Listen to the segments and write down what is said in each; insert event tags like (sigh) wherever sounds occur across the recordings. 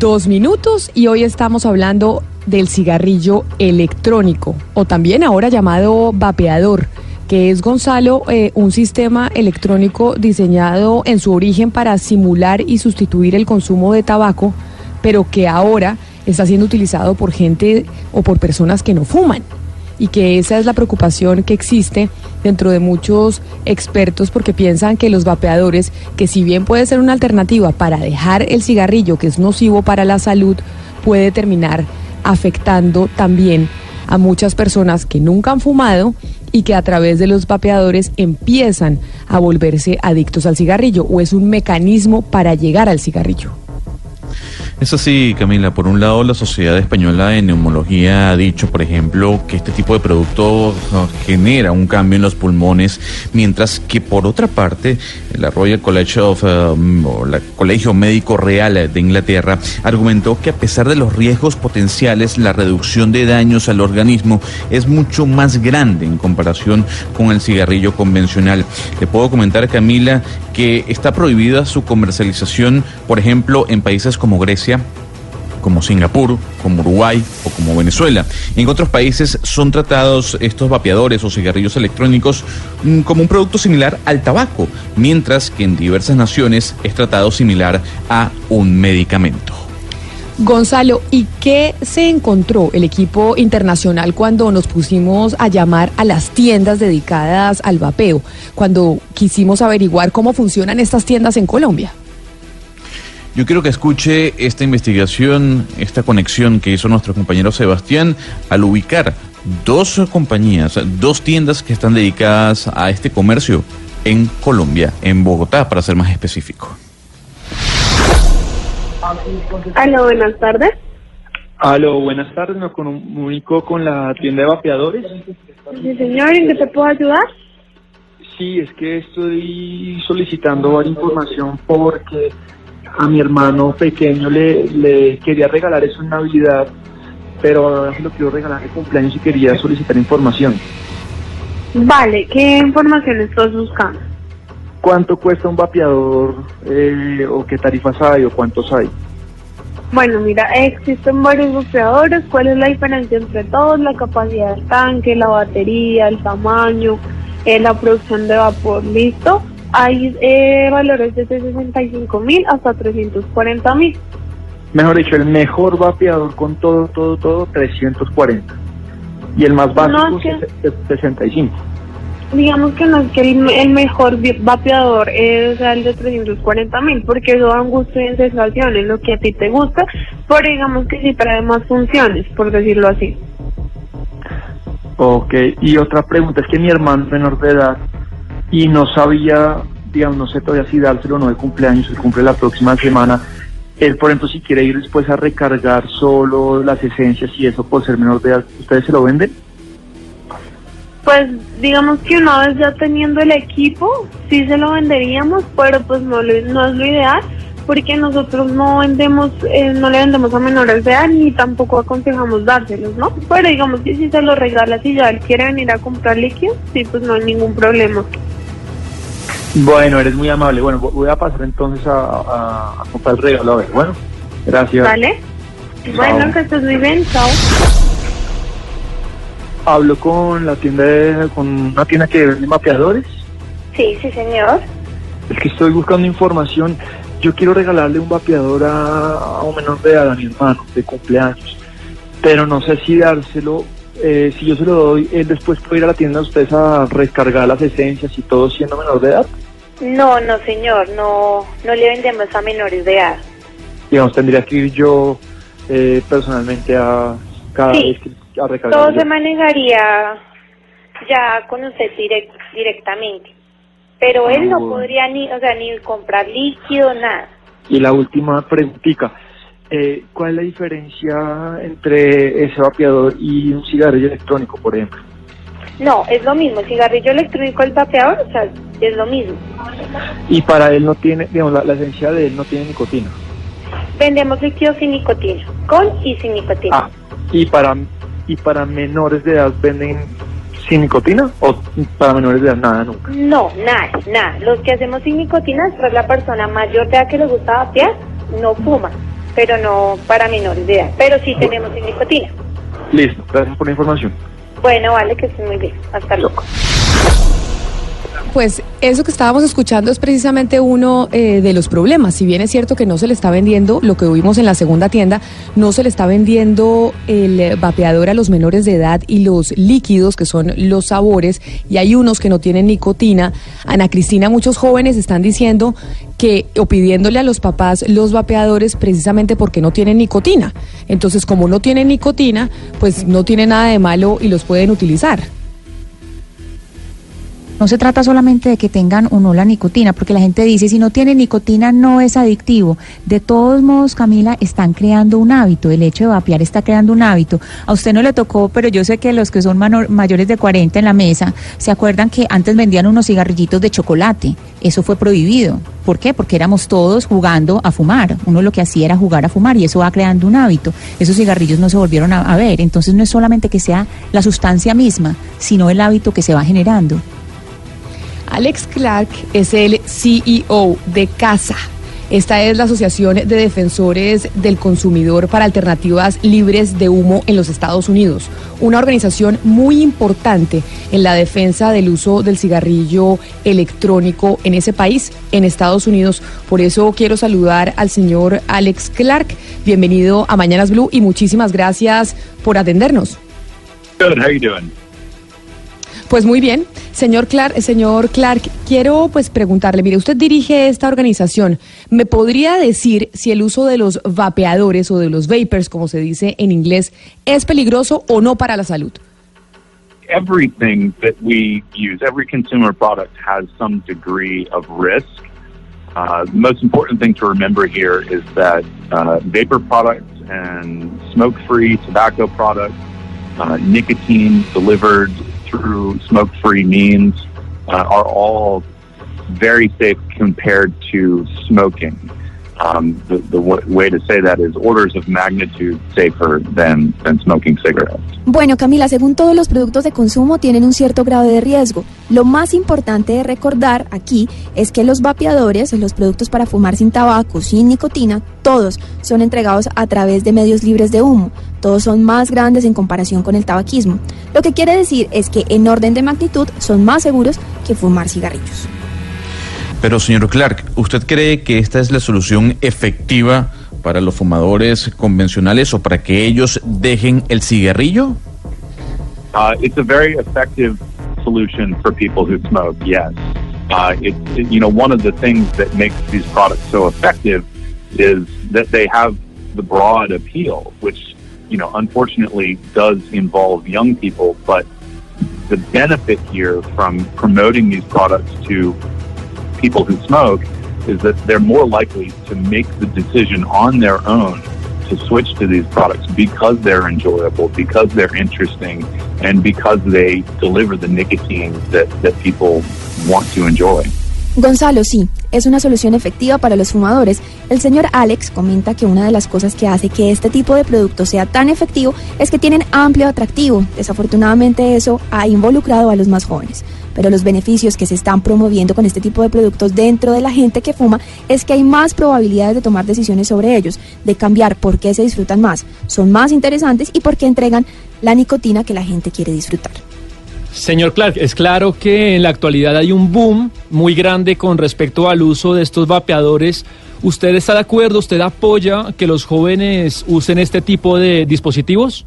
Dos minutos y hoy estamos hablando del cigarrillo electrónico o también ahora llamado vapeador que es Gonzalo, eh, un sistema electrónico diseñado en su origen para simular y sustituir el consumo de tabaco, pero que ahora está siendo utilizado por gente o por personas que no fuman y que esa es la preocupación que existe dentro de muchos expertos porque piensan que los vapeadores, que si bien puede ser una alternativa para dejar el cigarrillo que es nocivo para la salud, puede terminar afectando también a muchas personas que nunca han fumado y que a través de los vapeadores empiezan a volverse adictos al cigarrillo o es un mecanismo para llegar al cigarrillo. Es así, Camila. Por un lado, la Sociedad Española de Neumología ha dicho, por ejemplo, que este tipo de producto genera un cambio en los pulmones, mientras que por otra parte, la Royal College of, um, o la Colegio Médico Real de Inglaterra argumentó que a pesar de los riesgos potenciales, la reducción de daños al organismo es mucho más grande en comparación con el cigarrillo convencional. Le puedo comentar, Camila, que está prohibida su comercialización, por ejemplo, en países como Grecia, como Singapur, como Uruguay o como Venezuela. En otros países son tratados estos vapeadores o cigarrillos electrónicos mm, como un producto similar al tabaco, mientras que en diversas naciones es tratado similar a un medicamento. Gonzalo, ¿y qué se encontró el equipo internacional cuando nos pusimos a llamar a las tiendas dedicadas al vapeo, cuando quisimos averiguar cómo funcionan estas tiendas en Colombia? Yo quiero que escuche esta investigación, esta conexión que hizo nuestro compañero Sebastián al ubicar dos compañías, dos tiendas que están dedicadas a este comercio en Colombia, en Bogotá, para ser más específico. Aló, buenas tardes. Aló, buenas tardes. Me comunico con la tienda de vapeadores. Sí, señor, ¿en qué te puedo ayudar? Sí, es que estoy solicitando información porque a mi hermano pequeño le, le quería regalar eso en Navidad, pero se lo quiero regalar de cumpleaños y quería solicitar información. Vale, ¿qué información estás buscando? ¿Cuánto cuesta un vapeador eh, o qué tarifas hay o cuántos hay? Bueno, mira, existen varios vapeadores. ¿Cuál es la diferencia entre todos? La capacidad del tanque, la batería, el tamaño, eh, la producción de vapor. ¿Listo? Hay eh, valores desde 65 mil hasta 340 mil. Mejor dicho, el mejor vapeador con todo, todo, todo, 340. Y el más básico, es 65 digamos que no es que el, mejor vapeador es el de 340 mil, porque eso da un gusto y sensación en lo que a ti te gusta, pero digamos que sí trae más funciones, por decirlo así. Ok, y otra pregunta, es que mi hermano menor de edad y no sabía, digamos, no sé todavía si dárselo o no de cumpleaños, se cumple la próxima semana. Él, por ejemplo, si quiere ir después a recargar solo las esencias y eso por ser menor de edad, ¿ustedes se lo venden? Pues digamos que una vez ya teniendo el equipo, sí se lo venderíamos, pero pues no, no es lo ideal porque nosotros no vendemos, eh, no le vendemos a menores de edad ni tampoco aconsejamos dárselos, ¿no? Pero digamos que si se lo regalas y ya él quiere venir a comprar líquidos, sí, pues no hay ningún problema. Bueno, eres muy amable. Bueno, voy a pasar entonces a, comprar el regalo. A ver, bueno, gracias. Vale. Bueno, que estés muy bien. Chao. Hablo con la tienda, de, con una tienda que vende mapeadores. Sí, sí, señor. Es que estoy buscando información. Yo quiero regalarle un vapeador a, un menor de edad a mi hermano de cumpleaños, pero no sé si dárselo, eh, si yo se lo doy, él después puede ir a la tienda de ustedes a recargar las esencias y todo siendo menor de edad. No, no señor, no, no le vendemos a menores de edad. Digamos, tendría que ir yo eh, personalmente a cada Sí. vez que- a recargar. Todo yo. se manejaría ya con usted direct- directamente. Pero él no Ah, podría ni, o sea, ni comprar líquido, nada. Y la última preguntita, eh, ¿cuál es la diferencia entre ese vapeador y un cigarrillo electrónico, por ejemplo? No, es lo mismo. Cigarrillo electrónico, el vapeador, o sea, es lo mismo. Y para él no tiene, digamos, la, la esencia de él no tiene nicotina. Vendemos líquidos sin nicotina, con y sin nicotina. Ah, y para y para menores de edad venden sin nicotina o para menores de edad nada nunca. No, nada, nada. Los que hacemos sin nicotina es para la persona mayor de edad que le gusta vapear, no fuma, pero no para menores de edad. Pero sí tenemos sin nicotina. Listo, gracias por la información. Bueno, vale, que estés muy bien. Hasta luego. Pues eso que estábamos escuchando es precisamente uno eh, de los problemas. Si bien es cierto que no se le está vendiendo, lo que vimos en la segunda tienda, no se le está vendiendo el eh, vapeador a los menores de edad y los líquidos, que son los sabores, y hay unos que no tienen nicotina. Ana Cristina, muchos jóvenes están diciendo que, o pidiéndole a los papás los vapeadores precisamente porque no tienen nicotina. Entonces, como no tienen nicotina, pues no tiene nada de malo y los pueden utilizar. No se trata solamente de que tengan o no la nicotina, porque la gente dice, si no tiene nicotina no es adictivo. De todos modos, Camila, están creando un hábito. El hecho de vapear está creando un hábito. A usted no le tocó, pero yo sé que los que son mayores de 40 en la mesa, se acuerdan que antes vendían unos cigarrillitos de chocolate. Eso fue prohibido. ¿Por qué? Porque éramos todos jugando a fumar. Uno lo que hacía era jugar a fumar y eso va creando un hábito. Esos cigarrillos no se volvieron a ver. Entonces no es solamente que sea la sustancia misma, sino el hábito que se va generando. Alex Clark es el CEO de CASA. Esta es la Asociación de Defensores del Consumidor para Alternativas Libres de Humo en los Estados Unidos, una organización muy importante en la defensa del uso del cigarrillo electrónico en ese país, en Estados Unidos. Por eso quiero saludar al señor Alex Clark. Bienvenido a Mañanas Blue y muchísimas gracias por atendernos. Pues muy bien, señor Clark, señor Clark, quiero pues preguntarle, mire, usted dirige esta organización, ¿me podría decir si el uso de los vapeadores o de los vapers, como se dice en inglés, es peligroso o no para la salud? Everything that we use, every consumer product has some degree of risk. Uh, the most important thing to remember here is that uh, vapor products and smoke-free tobacco products, uh, nicotine delivered through smoke-free means, uh, are all very safe compared to smoking. Um, the way to say that is orders of magnitude safer than, than smoking cigarettes. Bueno, Camila, según todos los productos de consumo tienen un cierto grado de riesgo. Lo más importante de recordar aquí es que los vapeadores, los productos para fumar sin tabaco, sin nicotina, todos son entregados a través de medios libres de humo. Todos son más grandes en comparación con el tabaquismo. Lo que quiere decir es que en orden de magnitud son más seguros que fumar cigarrillos. Pero, señor Clark, ¿usted cree que esta es la solución efectiva para los fumadores convencionales o para que ellos dejen el cigarrillo? Uh, it's a very effective solution for people who smoke. Yes, uh, it, it- you know one of the things that makes these products so effective is that they have the broad appeal, which you know unfortunately does involve young people. But the benefit here from promoting these products to people who smoke is that they're more likely to make the decision on their own to switch to these products because they're enjoyable, because they're interesting, and because they deliver the nicotine that, that people want to enjoy. Gonzalo, sí, es una solución efectiva para los fumadores. El señor Alex comenta que una de las cosas que hace que este tipo de producto sea tan efectivo es que tienen amplio atractivo. Desafortunadamente eso ha involucrado a los más jóvenes. Pero los beneficios que se están promoviendo con este tipo de productos dentro de la gente que fuma es que hay más probabilidades de tomar decisiones sobre ellos, de cambiar por qué se disfrutan más, son más interesantes y por qué entregan la nicotina que la gente quiere disfrutar. Señor Clark, es claro que en la actualidad hay un boom muy grande con respecto al uso de estos vapeadores. ¿Usted está de acuerdo, usted apoya que los jóvenes usen este tipo de dispositivos?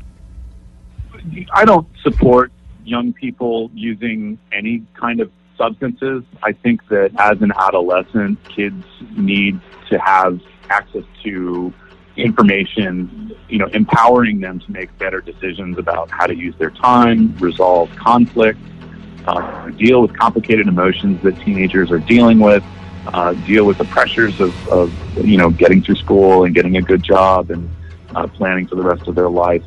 I don't support young people using any kind of substances. I think that as an adolescent, kids need to have access to information, you know, empowering them to make better decisions about how to use their time, resolve conflict, uh, deal with complicated emotions that teenagers are dealing with, uh, deal with the pressures of, of, you know, getting through school and getting a good job and uh, planning for the rest of their life.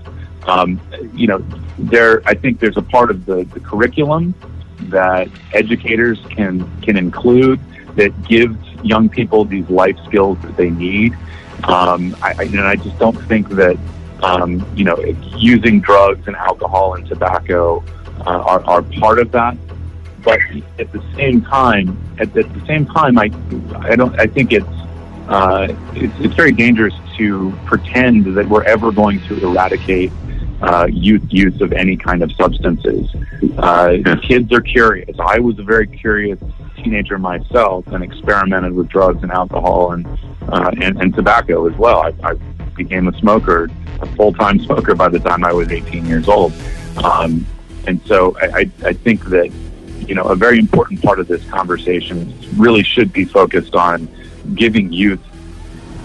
Um, you know, there, I think there's a part of the, the curriculum that educators can can include that gives young people these life skills that they need. Um, I, and I just don't think that um, you know using drugs and alcohol and tobacco uh, are, are part of that. But at the same time, at, at the same time, I I don't I think it's uh, it's, it's very dangerous to pretend that we're ever going to eradicate uh, youth use of any kind of substances. Uh, kids are curious. I was a very curious teenager myself and experimented with drugs and alcohol and uh, and, and tobacco as well. I, I became a smoker, a full time smoker by the time I was 18 years old. Um, and so I, I, I think that you know a very important part of this conversation really should be focused on giving youth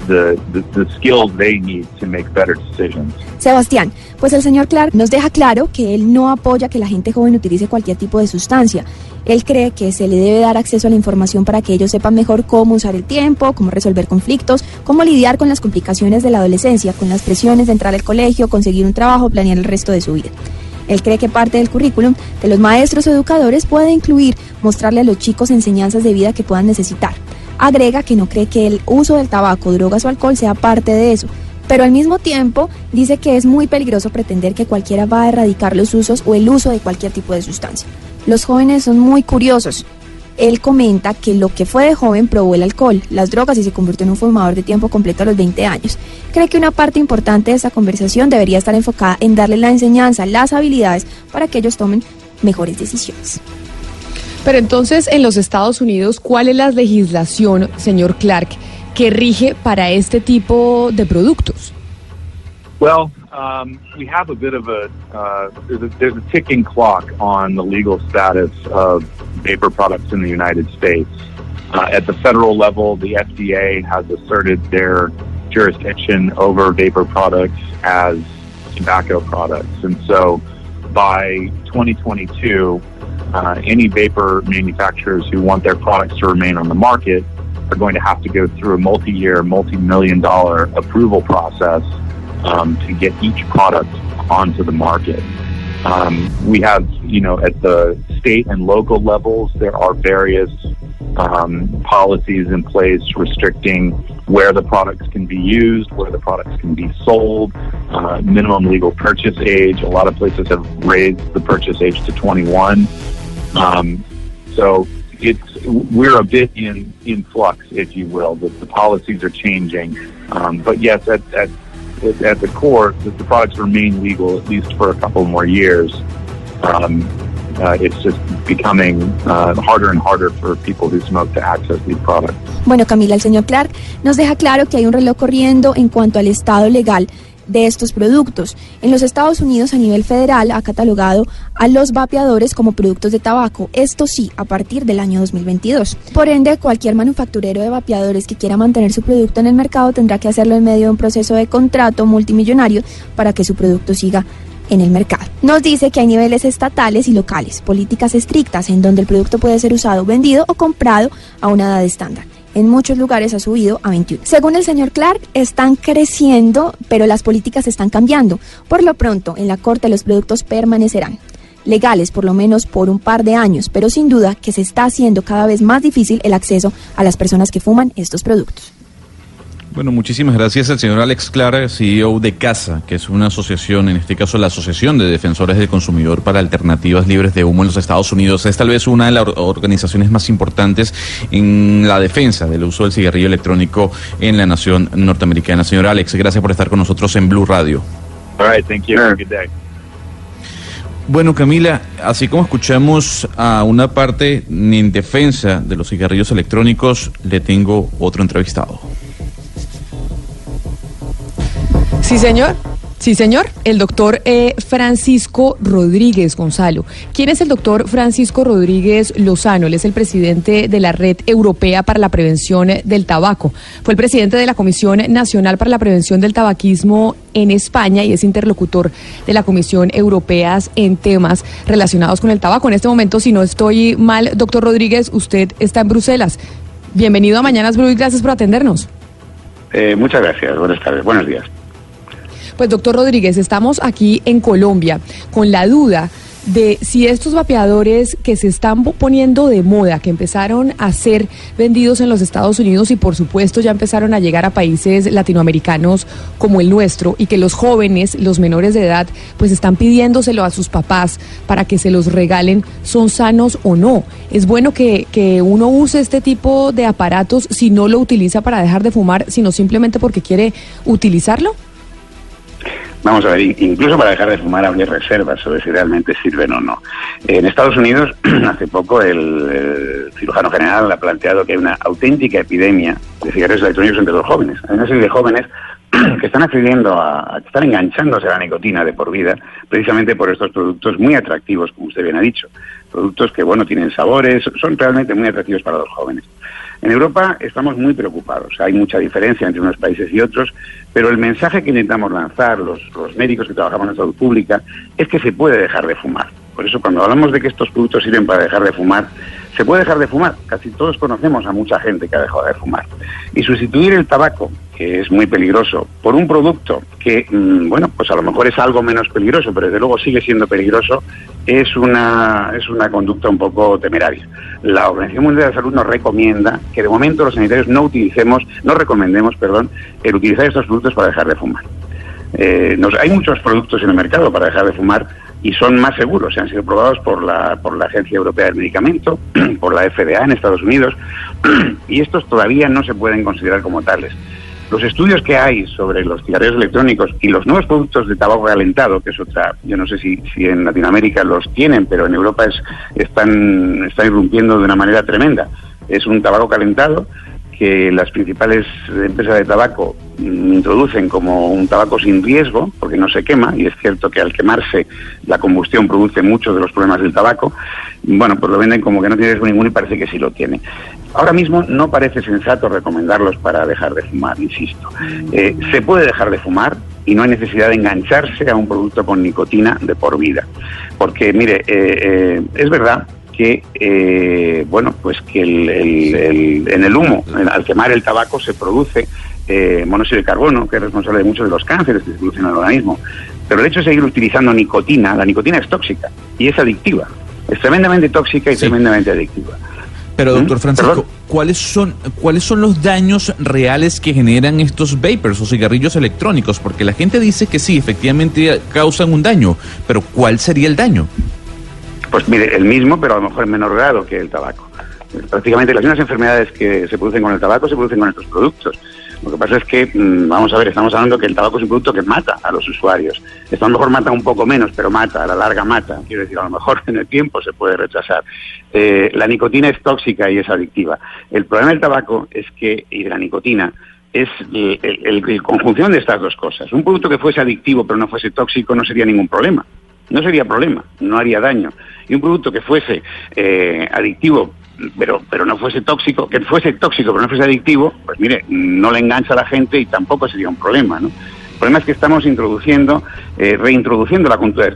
the, the, the skills they need to make better decisions. Sebastián, pues el señor Clark nos deja claro que él no apoya que la gente joven utilice cualquier tipo de sustancia. Él cree que se le debe dar acceso a la información para que ellos sepan mejor cómo usar el tiempo, cómo resolver conflictos, cómo lidiar con las complicaciones de la adolescencia, con las presiones de entrar al colegio, conseguir un trabajo, planear el resto de su vida. Él cree que parte del currículum de los maestros educadores puede incluir mostrarle a los chicos enseñanzas de vida que puedan necesitar. Agrega que no cree que el uso del tabaco, drogas o alcohol sea parte de eso, pero al mismo tiempo dice que es muy peligroso pretender que cualquiera va a erradicar los usos o el uso de cualquier tipo de sustancia. Los jóvenes son muy curiosos. Él comenta que lo que fue de joven probó el alcohol, las drogas y se convirtió en un fumador de tiempo completo a los 20 años. Cree que una parte importante de esta conversación debería estar enfocada en darle la enseñanza, las habilidades para que ellos tomen mejores decisiones. Pero entonces, en los Estados Unidos, ¿cuál es la legislación, señor Clark, que rige para este tipo de productos? Well, um, we have a bit of a, uh, there's a ticking clock on the legal status of vapor products in the United States. Uh, at the federal level, the FDA has asserted their jurisdiction over vapor products as tobacco products, and so by 2022, uh, any vapor manufacturers who want their products to remain on the market are going to have to go through a multi-year, multi-million dollar approval process um, to get each product onto the market. Um, we have, you know, at the state and local levels, there are various um, policies in place restricting where the products can be used, where the products can be sold, uh, minimum legal purchase age. A lot of places have raised the purchase age to 21. Um, so it's we're a bit in in flux, if you will. The, the policies are changing, um, but yes, at, at at the core, the, the products remain legal at least for a couple more years. Um, uh, it's just becoming uh, harder and harder for people who smoke to access these products. Bueno, Camila, el señor Clark nos deja claro que hay un reloj corriendo en cuanto al estado legal de estos productos. En los Estados Unidos, a nivel federal, ha catalogado a los vapeadores como productos de tabaco, esto sí, a partir del año 2022. Por ende, cualquier manufacturero de vapeadores que quiera mantener su producto en el mercado tendrá que hacerlo en medio de un proceso de contrato multimillonario para que su producto siga en el mercado. Nos dice que hay niveles estatales y locales, políticas estrictas en donde el producto puede ser usado, vendido o comprado a una edad estándar en muchos lugares ha subido a 21. Según el señor Clark, están creciendo, pero las políticas están cambiando. Por lo pronto, en la Corte los productos permanecerán legales por lo menos por un par de años, pero sin duda que se está haciendo cada vez más difícil el acceso a las personas que fuman estos productos. Bueno, muchísimas gracias al señor Alex Clara, CEO de CASA, que es una asociación, en este caso la Asociación de Defensores del Consumidor para Alternativas Libres de Humo en los Estados Unidos. Es tal vez una de las organizaciones más importantes en la defensa del uso del cigarrillo electrónico en la nación norteamericana. Señor Alex, gracias por estar con nosotros en Blue Radio. All right, thank you. Good day. Bueno, Camila, así como escuchamos a una parte en defensa de los cigarrillos electrónicos, le tengo otro entrevistado. Sí, señor. Sí, señor. El doctor eh, Francisco Rodríguez Gonzalo. ¿Quién es el doctor Francisco Rodríguez Lozano? Él es el presidente de la Red Europea para la Prevención del Tabaco. Fue el presidente de la Comisión Nacional para la Prevención del Tabaquismo en España y es interlocutor de la Comisión Europea en temas relacionados con el tabaco. En este momento, si no estoy mal, doctor Rodríguez, usted está en Bruselas. Bienvenido a Mañanas Blue gracias por atendernos. Eh, muchas gracias. Buenas tardes. Buenos días. Pues doctor Rodríguez, estamos aquí en Colombia con la duda de si estos vapeadores que se están poniendo de moda, que empezaron a ser vendidos en los Estados Unidos y por supuesto ya empezaron a llegar a países latinoamericanos como el nuestro y que los jóvenes, los menores de edad, pues están pidiéndoselo a sus papás para que se los regalen, son sanos o no. Es bueno que, que uno use este tipo de aparatos si no lo utiliza para dejar de fumar, sino simplemente porque quiere utilizarlo. Vamos a ver, incluso para dejar de fumar habría reservas sobre si realmente sirven o no. En Estados Unidos, (clears throat) hace poco, el, cirujano general ha planteado que hay una auténtica epidemia de cigarrillos electrónicos entre los jóvenes. Hay una serie de jóvenes (clears throat) que están accediendo a, que están enganchándose a la nicotina de por vida, precisamente por estos productos muy atractivos, como usted bien ha dicho. Productos que, bueno, tienen sabores, son realmente muy atractivos para los jóvenes. En Europa estamos muy preocupados. Hay mucha diferencia entre unos países y otros, pero el mensaje que intentamos lanzar los, los médicos que trabajamos en salud pública es que se puede dejar de fumar. Por eso cuando hablamos de que estos productos sirven para dejar de fumar, se puede dejar de fumar. Casi todos conocemos a mucha gente que ha dejado de fumar. Y sustituir el tabaco, que es muy peligroso, por un producto que, mm, bueno, pues a lo mejor es algo menos peligroso, pero desde luego sigue siendo peligroso, es una, es una conducta un poco temeraria. La Organización Mundial de la Salud nos recomienda que de momento los sanitarios no utilicemos, no recomendemos, perdón, el utilizar estos productos para dejar de fumar. Eh, nos, hay muchos productos en el mercado para dejar de fumar y son más seguros. Se han sido probados por la, por la Agencia Europea del Medicamento, (clears throat) por la FDA en Estados Unidos, (clears throat) y estos todavía no se pueden considerar como tales. Los estudios que hay sobre los cigarrillos electrónicos y los nuevos productos de tabaco calentado, que es otra, yo no sé si, si en Latinoamérica los tienen, pero en Europa es, están, están irrumpiendo de una manera tremenda. Es un tabaco calentado que las principales empresas de tabaco mm, introducen como un tabaco sin riesgo, porque no se quema, y es cierto que al quemarse la combustión produce muchos de los problemas del tabaco, bueno, pues lo venden como que no tiene riesgo ninguno y parece que sí lo tiene. Ahora mismo no parece sensato recomendarlos para dejar de fumar, insisto. Eh, se puede dejar de fumar y no hay necesidad de engancharse a un producto con nicotina de por vida. Porque, mire, eh, eh, es verdad que eh, bueno pues que en el humo al quemar el tabaco se produce eh, monóxido de carbono que es responsable de muchos de los cánceres que se producen en el organismo pero el hecho de seguir utilizando nicotina la nicotina es tóxica y es adictiva es tremendamente tóxica y tremendamente adictiva pero doctor ¿Mm? Francisco, ¿cuáles son, ¿cuáles son los daños reales que generan estos vapers o cigarrillos electrónicos? Porque la gente dice que sí, efectivamente causan un daño, pero ¿cuál sería el daño? Pues mire, el mismo, pero a lo mejor en menor grado que el tabaco. Prácticamente las mismas enfermedades que se producen con el tabaco se producen con estos productos. Lo que pasa es que, mm, vamos a ver, estamos hablando que el tabaco es un producto que mata a los usuarios. Esto a lo mejor mata un poco menos, pero mata, a la larga mata. Quiero decir, a lo mejor (laughs) en el tiempo se puede rechazar. Eh, la nicotina es tóxica y es adictiva. El problema del tabaco es que, y de la nicotina, es la conjunción de estas dos cosas. Un producto que fuese adictivo pero no fuese tóxico no sería ningún problema no sería problema, no haría daño. Y un producto que fuese eh, adictivo, pero, pero no fuese tóxico, que fuese tóxico pero no fuese adictivo, pues mire, no le engancha a la gente y tampoco sería un problema, ¿no? El problema es que estamos introduciendo, eh, reintroduciendo la conducta,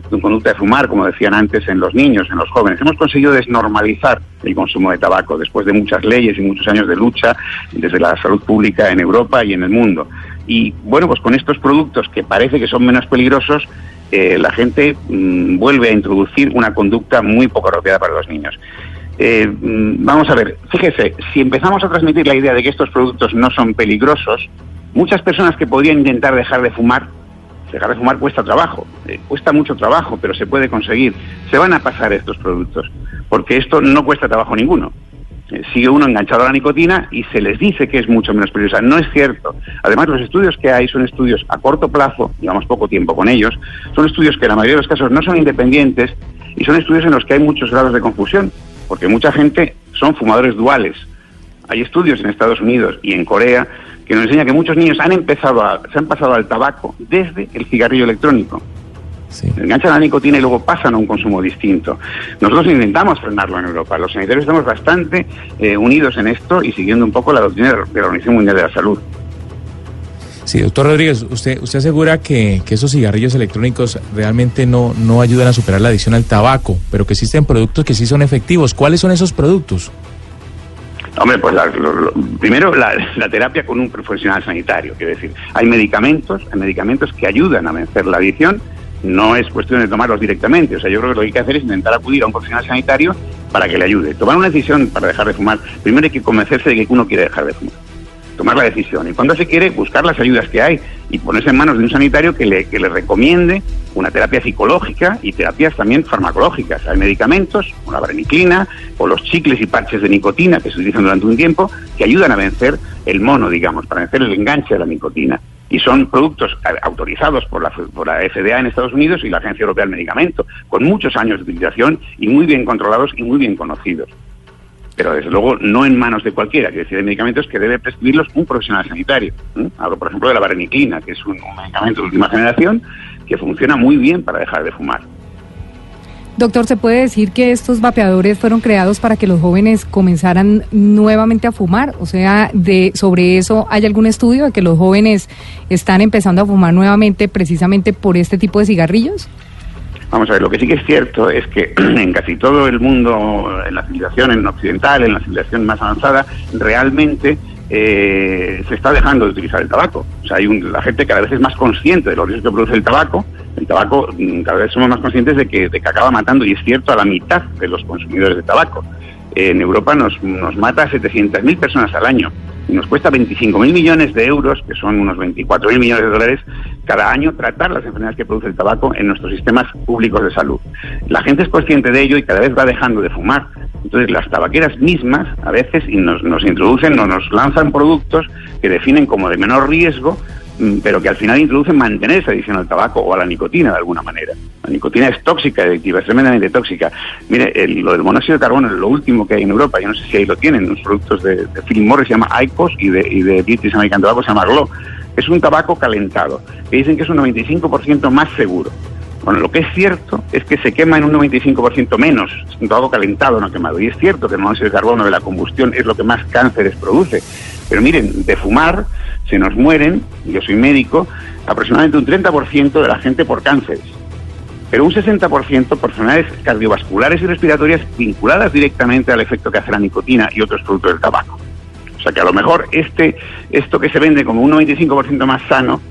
de fumar, como decían antes, en los niños, en los jóvenes. Hemos conseguido desnormalizar el consumo de tabaco después de muchas leyes y muchos años de lucha desde la salud pública en Europa y en el mundo. Y bueno, pues con estos productos que parece que son menos peligrosos, eh, la gente mm, vuelve a introducir una conducta muy poco apropiada para los niños. Eh, mm, vamos a ver, fíjese, si empezamos a transmitir la idea de que estos productos no son peligrosos, muchas personas que podrían intentar dejar de fumar, dejar de fumar cuesta trabajo, eh, cuesta mucho trabajo, pero se puede conseguir, se van a pasar estos productos, porque esto no cuesta trabajo ninguno. Eh, sigue uno enganchado a la nicotina y se les dice que es mucho menos peligrosa. No es cierto. Además, los estudios que hay son estudios a corto plazo, llevamos poco tiempo con ellos, son estudios que en la mayoría de los casos no son independientes y son estudios en los que hay muchos grados de confusión, porque mucha gente son fumadores duales. Hay estudios en Estados Unidos y en Corea que nos enseña que muchos niños han empezado a, se han pasado al tabaco desde el cigarrillo electrónico. Enganchan la nicotina y luego pasan a un consumo distinto. Nosotros intentamos frenarlo en Europa. Los sanitarios estamos bastante eh, unidos en esto y siguiendo un poco la doctrina de la Organización Mundial de la Salud. Sí, doctor Rodríguez, usted, usted asegura que, que esos cigarrillos electrónicos realmente no, no ayudan a superar la adicción al tabaco, pero que existen productos que sí son efectivos. ¿Cuáles son esos productos? Hombre, pues la- lo- lo- primero la, la terapia con un profesional sanitario, quiero decir, hay medicamentos, hay medicamentos que ayudan a vencer la adicción, no es cuestión de tomarlos directamente, o sea, yo creo que lo que hay que hacer es intentar acudir a un profesional sanitario para que le ayude. Tomar una decisión para dejar de fumar, primero hay que convencerse de que uno quiere dejar de fumar tomar la decisión. Y cuando se quiere, buscar las ayudas que hay y ponerse en manos de un sanitario que le, que le recomiende una terapia psicológica y terapias también farmacológicas. Hay medicamentos, como la vareniclina o los chicles y parches de nicotina que se utilizan durante un tiempo, que ayudan a vencer el mono, digamos, para vencer el enganche de la nicotina. Y son productos eh, autorizados por la, por la FDA en Estados Unidos y la Agencia Europea del Medicamento, con muchos años de utilización y muy bien controlados y muy bien conocidos pero desde luego no en manos de cualquiera, que decir, hay medicamentos que debe prescribirlos un profesional sanitario. Hablo, por ejemplo, de la vareniclina, que es un, un medicamento de última generación que funciona muy bien para dejar de fumar. Doctor, ¿se puede decir que estos vapeadores fueron creados para que los jóvenes comenzaran nuevamente a fumar? O sea, de sobre eso, ¿hay algún estudio de que los jóvenes están empezando a fumar nuevamente precisamente por este tipo de cigarrillos? Vamos a ver, lo que sí que es cierto es que (clears throat) en casi todo el mundo, en la civilización en occidental, en la civilización más avanzada, realmente eh, se está dejando de utilizar el tabaco. O sea, hay un- la gente cada vez es más consciente de los riesgos que produce el tabaco. El tabaco, mm, cada vez somos más conscientes de que, de que acaba matando, y es cierto, a la mitad de los consumidores de tabaco. en Europa nos, nos mata a 700.000 personas al año y nos cuesta 25.000 millones de euros, que son unos 24.000 millones de dólares, cada año tratar las enfermedades que produce el tabaco en nuestros sistemas públicos de salud. La gente es consciente de ello y cada vez va dejando de fumar. Entonces las tabaqueras mismas a veces nos, nos introducen o nos lanzan productos que definen como de menor riesgo, pero que al final introducen mantener esa adicción al tabaco o a la nicotina de alguna manera. La nicotina es tóxica, adictiva, es tremendamente tóxica. Mire, el- lo del monóxido de carbono es lo último que hay en Europa. Yo no sé si ahí lo tienen. Los productos de, de Philip Morris se llama IQOS y de, y de British American Tobacco se llama Glow. Es un tabaco calentado, que dicen que es un 95% más seguro. Bueno, lo que es cierto es que se quema en un 95% menos, un tabaco calentado, no quemado. Y es cierto que el monóxido de carbono de la combustión es lo que más cánceres produce. Pero miren, de fumar se nos mueren, yo soy médico, aproximadamente un 30% de la gente por cánceres. Pero un 60% por enfermedades cardiovasculares y respiratorias vinculadas directamente al efecto que hace la nicotina y otros productos del tabaco. O sea que a lo mejor este, esto que se vende como un 95% más sano,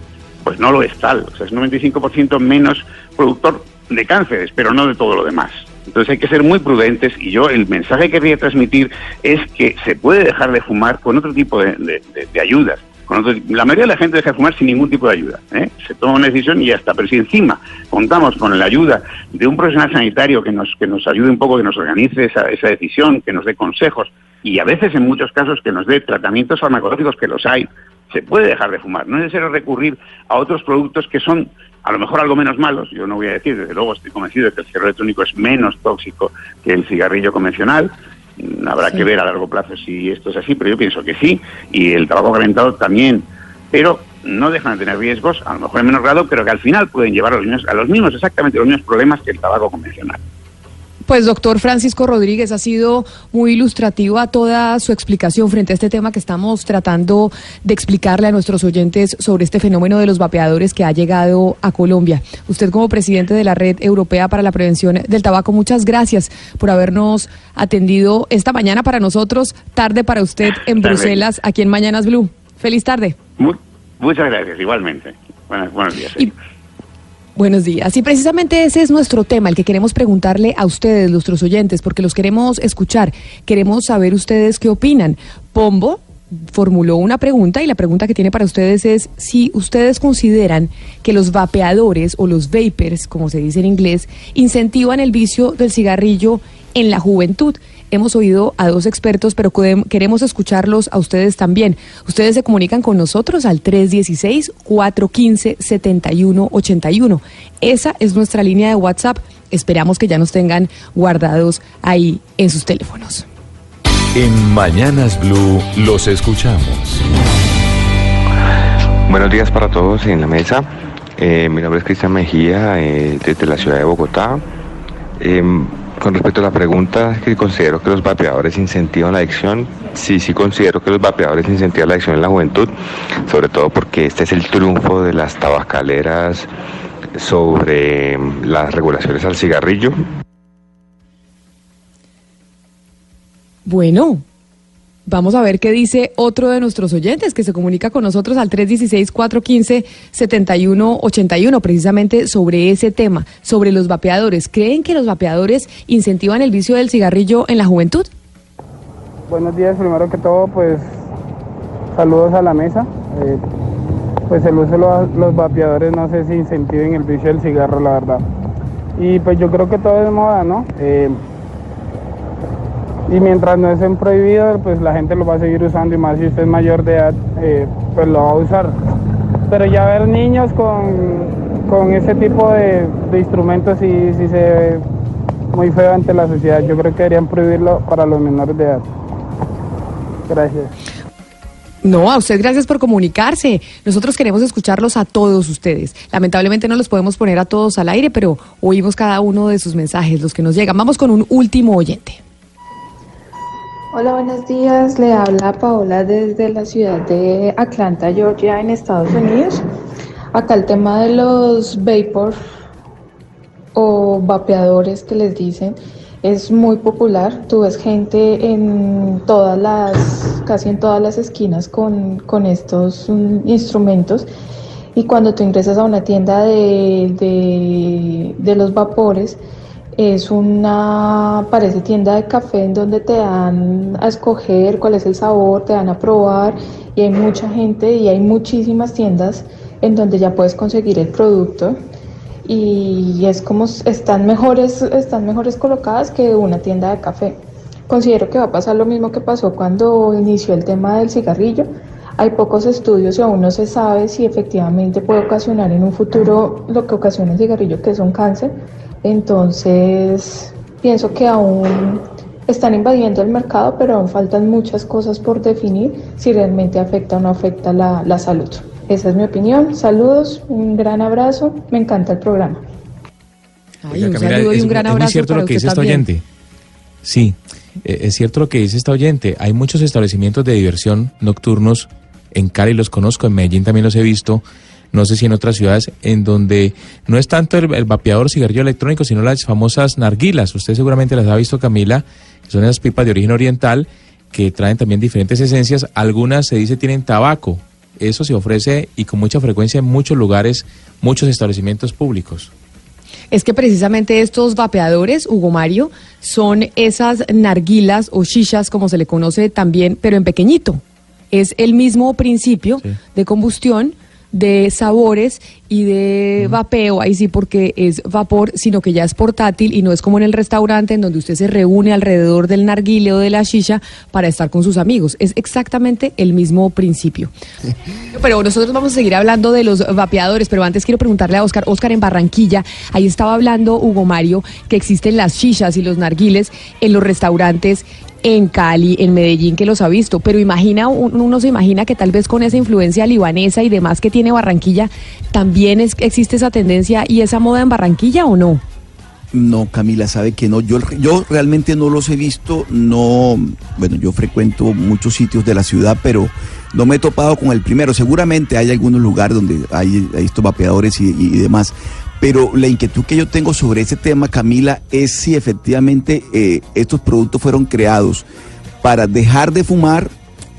pues no lo es tal. O sea, es un 95% menos productor de cánceres, pero no de todo lo demás. Entonces hay que ser muy prudentes y yo el mensaje que quería transmitir es que se puede dejar de fumar con otro tipo de, ayudas. La mayoría de la gente deja de fumar sin ningún tipo de ayuda. ¿eh? Se toma una decisión y ya está. Pero si encima contamos con la ayuda de un profesional sanitario que nos, que nos ayude un poco, que nos organice esa, esa decisión, que nos dé consejos y a veces en muchos casos que nos dé tratamientos farmacológicos que los hay, se puede dejar de fumar. No es necesario recurrir a otros productos que son a lo mejor algo menos malos. Yo no voy a decir, desde luego estoy convencido de que el cigarrillo electrónico es menos tóxico que el cigarrillo convencional. Mm, Habrá que ver a largo plazo si esto es así, pero yo pienso que sí. Y el tabaco calentado también. Pero no dejan de tener riesgos, a lo mejor en menor grado, pero que al final pueden llevar a los mismos, a los mismos exactamente los mismos problemas que el tabaco convencional. Pues doctor Francisco Rodríguez ha sido muy ilustrativo a toda su explicación frente a este tema que estamos tratando de explicarle a nuestros oyentes sobre este fenómeno de los vapeadores que ha llegado a Colombia. Usted como presidente de la Red Europea para la Prevención del Tabaco, muchas gracias por habernos atendido esta mañana para nosotros, tarde para usted en Tarde. Bruselas, aquí en Mañanas Blue. Feliz tarde. Mu- muchas gracias, igualmente. Buenas- buenos días. Buenos días. Y precisamente ese es nuestro tema, el que queremos preguntarle a ustedes, nuestros oyentes, porque los queremos escuchar. Queremos saber ustedes qué opinan. Pombo formuló una pregunta y la pregunta que tiene para ustedes es si ustedes consideran que los vapeadores o los vapers, como se dice en inglés, incentivan el vicio del cigarrillo en la juventud. Hemos oído a dos expertos, pero querem- queremos escucharlos a ustedes también. Ustedes se comunican con nosotros al 316-415-7181. Esa es nuestra línea de WhatsApp. Esperamos que ya nos tengan guardados ahí en sus teléfonos. En Mañanas Blue los escuchamos. Buenos días para todos en la mesa. Eh, mi nombre es Cristian Mejía, eh, desde la ciudad de Bogotá. Eh, con respecto a la pregunta, que considero que los vapeadores incentivan la adicción. Sí, sí considero que los vapeadores incentivan la adicción en la juventud, sobre todo porque este es el triunfo de las tabacaleras sobre las regulaciones al cigarrillo. Bueno, vamos a ver qué dice otro de nuestros oyentes que se comunica con nosotros al 316-415-7181, precisamente sobre ese tema, sobre los vapeadores. ¿Creen que los vapeadores incentivan el vicio del cigarrillo en la juventud? Buenos días, primero que todo, pues saludos a la mesa. Eh, pues el uso de los, los vapeadores no sé si incentiven el vicio del cigarro, la verdad. Y pues yo creo que todo es moda, ¿no? Eh, y mientras no estén prohibidos, pues la gente lo va a seguir usando y más si usted es mayor de edad, eh, pues lo va a usar. Pero ya ver niños con, con ese tipo de, instrumentos sí, sí se ve muy feo ante la sociedad. Yo creo que deberían prohibirlo para los menores de edad. Gracias. No, a usted gracias por comunicarse. Nosotros queremos escucharlos a todos ustedes. Lamentablemente no los podemos poner a todos al aire, pero oímos cada uno de sus mensajes, los que nos llegan. Vamos con un último oyente. Hola, buenos días. Le habla Paola desde la ciudad de Atlanta, Georgia, en Estados Unidos. Acá el tema de los vapor o vapeadores que les dicen es muy popular. Tú ves gente en todas las, casi en todas las esquinas con, con estos mm, instrumentos. Y cuando tú ingresas a una tienda de, de, de los vapores, es una, parece tienda de café en donde te dan a escoger cuál es el sabor, te dan a probar y hay mucha gente y hay muchísimas tiendas en donde ya puedes conseguir el producto y es como están mejores, están mejores colocadas que una tienda de café. Considero que va a pasar lo mismo que pasó cuando inició el tema del cigarrillo. Hay pocos estudios y aún no se sabe si efectivamente puede ocasionar en un futuro lo que ocasiona el cigarrillo, que es un cáncer entonces, pienso que aún están invadiendo el mercado, pero aún faltan muchas cosas por definir si realmente afecta o no afecta la, la salud. Esa es mi opinión. Saludos, un gran abrazo. Me encanta el programa. Ay, un saludo y un gran es abrazo cierto para lo que dice esta oyente. Sí, eh, es cierto lo que dice esta oyente. Hay muchos establecimientos de diversión nocturnos. En Cali los conozco, en Medellín también los he visto. No sé si en otras ciudades en donde no es tanto el, el vapeador cigarrillo electrónico, sino las famosas narguilas. Usted seguramente las ha visto, Camila, que son esas pipas de origen oriental que traen también diferentes esencias. Algunas se dice tienen tabaco. Eso se ofrece y con mucha frecuencia en muchos lugares, muchos establecimientos públicos. Es que precisamente estos vapeadores, Hugo Mario, son esas narguilas o shishas, como se le conoce también, pero en pequeñito. Es el mismo principio de combustión, de sabores y de vapeo, ahí sí porque es vapor, sino que ya es portátil y no es como en el restaurante en donde usted se reúne alrededor del narguile o de la shisha para estar con sus amigos. Es exactamente el mismo principio. Pero nosotros vamos a seguir hablando de los vapeadores, pero antes quiero preguntarle a Oscar, Oscar en Barranquilla, ahí estaba hablando Hugo Mario que existen las shishas y los narguiles en los restaurantes en Cali, en Medellín, que los ha visto, pero imagina, un- uno se imagina que tal vez con esa influencia libanesa y demás que tiene Barranquilla, también es, existe esa tendencia y esa moda en Barranquilla o no? No, Camila, sabe que no. Yo, yo realmente no los he visto. No, bueno, yo frecuento muchos sitios de la ciudad, pero no me he topado con el primero. Seguramente hay algunos lugares donde hay, estos vapeadores y demás. Pero la inquietud que yo tengo sobre ese tema, Camila, es si efectivamente eh, estos productos fueron creados para dejar de fumar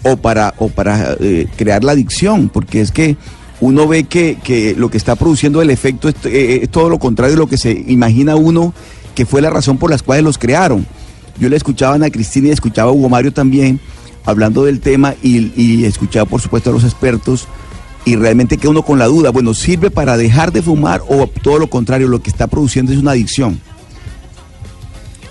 o para, o para eh, crear la adicción, porque es que uno ve que, que lo que está produciendo el efecto es, eh, es todo lo contrario de lo que se imagina uno que fue la razón por las cuales los crearon. Yo le escuchaba a Ana Cristina y escuchaba a Hugo Mario también hablando del tema y escuchaba por supuesto a los expertos y realmente queda uno con la duda, bueno, ¿sirve para dejar de fumar o todo lo contrario, lo que está produciendo es una adicción?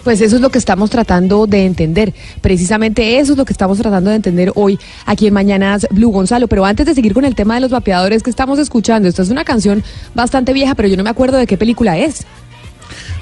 Pues eso es lo que estamos tratando de entender. Precisamente eso es lo que estamos tratando de entender hoy aquí en Mañanas Blue Gonzalo. Pero antes de seguir con el tema de los vapeadores que estamos escuchando, esta es una canción bastante vieja, pero yo no me acuerdo de qué película es.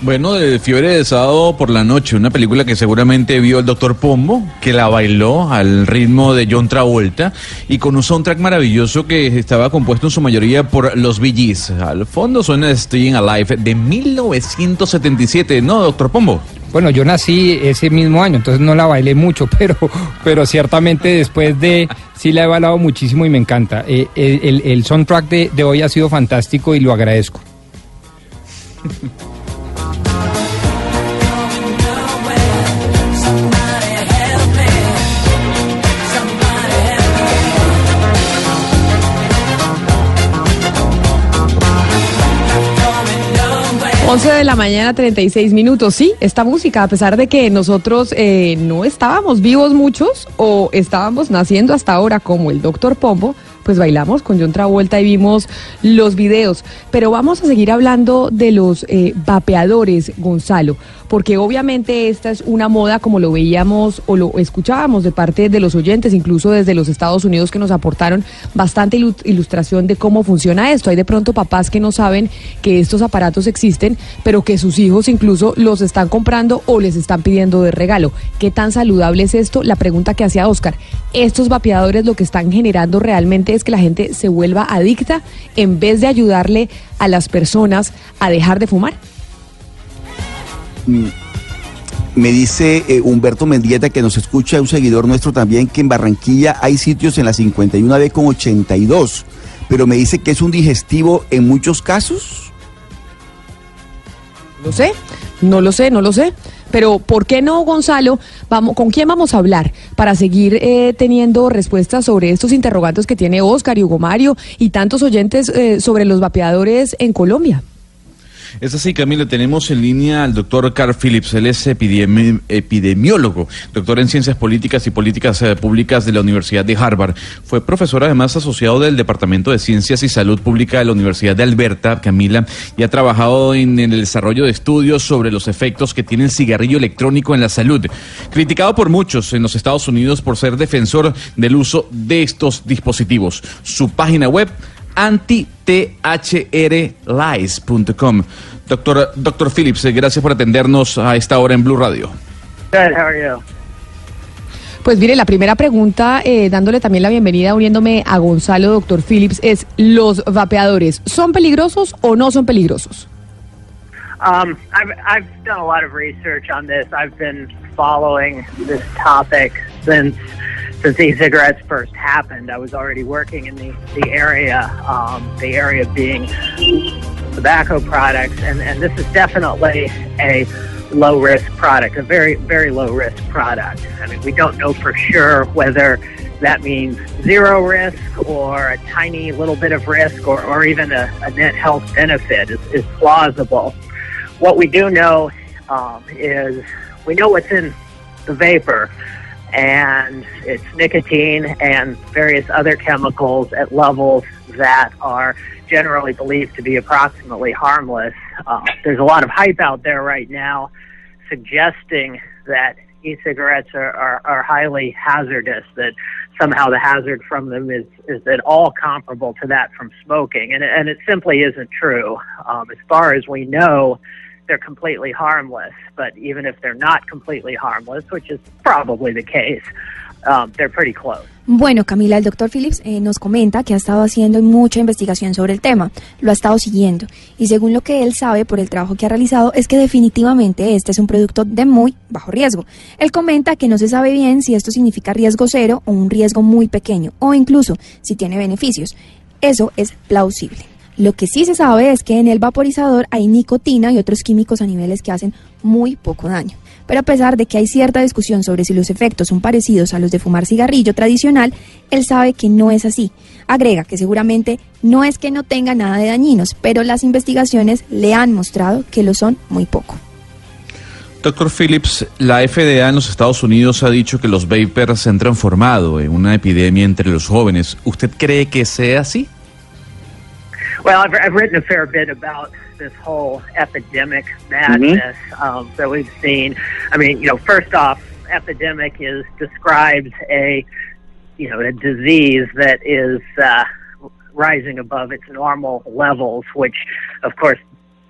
Bueno, de Fiebre de Sábado por la Noche, una película que seguramente vio el doctor Pombo, que la bailó al ritmo de John Travolta y con un soundtrack maravilloso que estaba compuesto en su mayoría por los Bee Gees. Al fondo suena Staying Alive de 1977, ¿no, doctor Pombo? Bueno, yo nací ese mismo año, entonces no la bailé mucho, (laughs) pero, pero ciertamente después de, sí la he bailado muchísimo y me encanta. Eh, el, el- el soundtrack de, de hoy ha sido fantástico y lo agradezco. (laughs) 11 de la mañana, 36 minutos. Sí, esta música, a pesar de que nosotros eh, no estábamos vivos muchos o estábamos naciendo hasta ahora como el Doctor Pombo, pues bailamos con John Travolta y vimos los videos. Pero vamos a seguir hablando de los eh, vapeadores, Gonzalo, porque obviamente esta es una moda como lo veíamos o lo escuchábamos de parte de los oyentes, incluso desde los Estados Unidos que nos aportaron bastante ilu- ilustración de cómo funciona esto. Hay de pronto papás que no saben que estos aparatos existen, pero que sus hijos incluso los están comprando o les están pidiendo de regalo. ¿Qué tan saludable es esto? La pregunta que hacía Oscar. ¿Estos vapeadores lo que están generando realmente es que la gente se vuelva adicta en vez de ayudarle a las personas a dejar de fumar? Mm, Me dice eh, Humberto Mendieta que nos escucha, un seguidor nuestro también, que en Barranquilla hay sitios en la 51B con 82, pero me dice que es un digestivo en muchos casos. No sé, no lo sé, no lo sé. Pero ¿por qué no, Gonzalo? Vamos, ¿Con quién vamos a hablar para seguir eh, teniendo respuestas sobre estos interrogantes que tiene Oscar y Hugo Mario y tantos oyentes eh, sobre los vapeadores en Colombia? Es así, Camila, tenemos en línea al doctor Carl Phillips, él es epidemi- epidemiólogo, doctor en ciencias políticas y políticas eh, públicas de la Universidad de Harvard. Fue profesor además asociado del Departamento de Ciencias y Salud Pública de la Universidad de Alberta, Camila, y ha trabajado en, en el desarrollo de estudios sobre los efectos que tiene el cigarrillo electrónico en la salud. Criticado por muchos en los Estados Unidos por ser defensor del uso de estos dispositivos. Su página web antithrlies.com. Doctor, doctor Phillips, eh, gracias por atendernos a esta hora en Blue Radio. Good. How are you? Pues mire, la primera pregunta, eh, dándole también la bienvenida, uniéndome a Gonzalo, doctor Phillips, es, ¿los vapeadores son peligrosos o no son peligrosos? Um, I've I've done a lot of research on this. I've been following this topic since since e-cigarettes first happened. I was already working in the the area, um, the area being tobacco products, and and this is definitely a low risk product, a very very low risk product. I mean, we don't know for sure whether that means zero risk or a tiny little bit of risk or, or even a, a net health benefit is, is plausible. What we do know um, is we know what's in the vapor, and it's nicotine and various other chemicals at levels that are generally believed to be approximately harmless. Uh, there's a lot of hype out there right now suggesting that e-cigarettes are, are, are highly hazardous, that somehow the hazard from them is, is at all comparable to that from smoking. And, it- and it simply isn't true. Um, as far as we know, they're completely harmless. But even if they're not completely harmless, which is probably the case, um, they're pretty close. Bueno, Camila, el doctor Phillips eh, nos comenta que ha estado haciendo mucha investigación sobre el tema, lo ha estado siguiendo y según lo que él sabe por el trabajo que ha realizado es que definitivamente este es un producto de muy bajo riesgo. Él comenta que no se sabe bien si esto significa riesgo cero o un riesgo muy pequeño o incluso si tiene beneficios. Eso es plausible. Lo que sí se sabe es que en el vaporizador hay nicotina y otros químicos a niveles que hacen muy poco daño. Pero a pesar de que hay cierta discusión sobre si los efectos son parecidos a los de fumar cigarrillo tradicional, él sabe que no es así. Agrega que seguramente no es que no tenga nada de dañinos, pero las investigaciones le han mostrado que lo son muy poco. Doctor Phillips, la FDA en los Estados Unidos ha dicho que los vapers se han transformado en una epidemia entre los jóvenes. ¿Usted cree que sea así? Well, I've, I've written a fair bit about this whole epidemic madness um, that we've seen. I mean, you know, first off, epidemic is describes a you know a disease that is uh, rising above its normal levels, which of course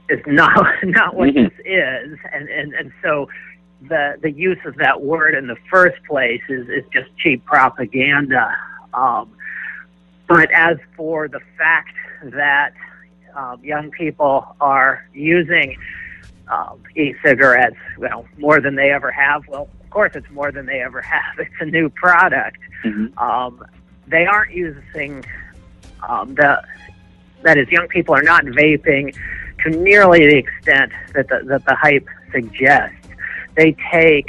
is not (laughs) not what Mhm. this is, and, and and so the the use of that word in the first place is is just cheap propaganda. Um, but as for the fact that um, young people are using um, e-cigarettes, you know, more than they ever have, well, of course, it's more than they ever (laughs) have. It's a new product. Um, they aren't using um, the that is, young people are not vaping to nearly the extent that the, that the hype suggests. They take